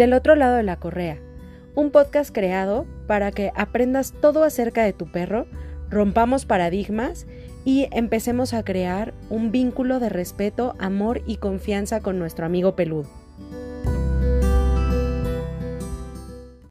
Del otro lado de la correa, un podcast creado para que aprendas todo acerca de tu perro, rompamos paradigmas y empecemos a crear un vínculo de respeto, amor y confianza con nuestro amigo peludo.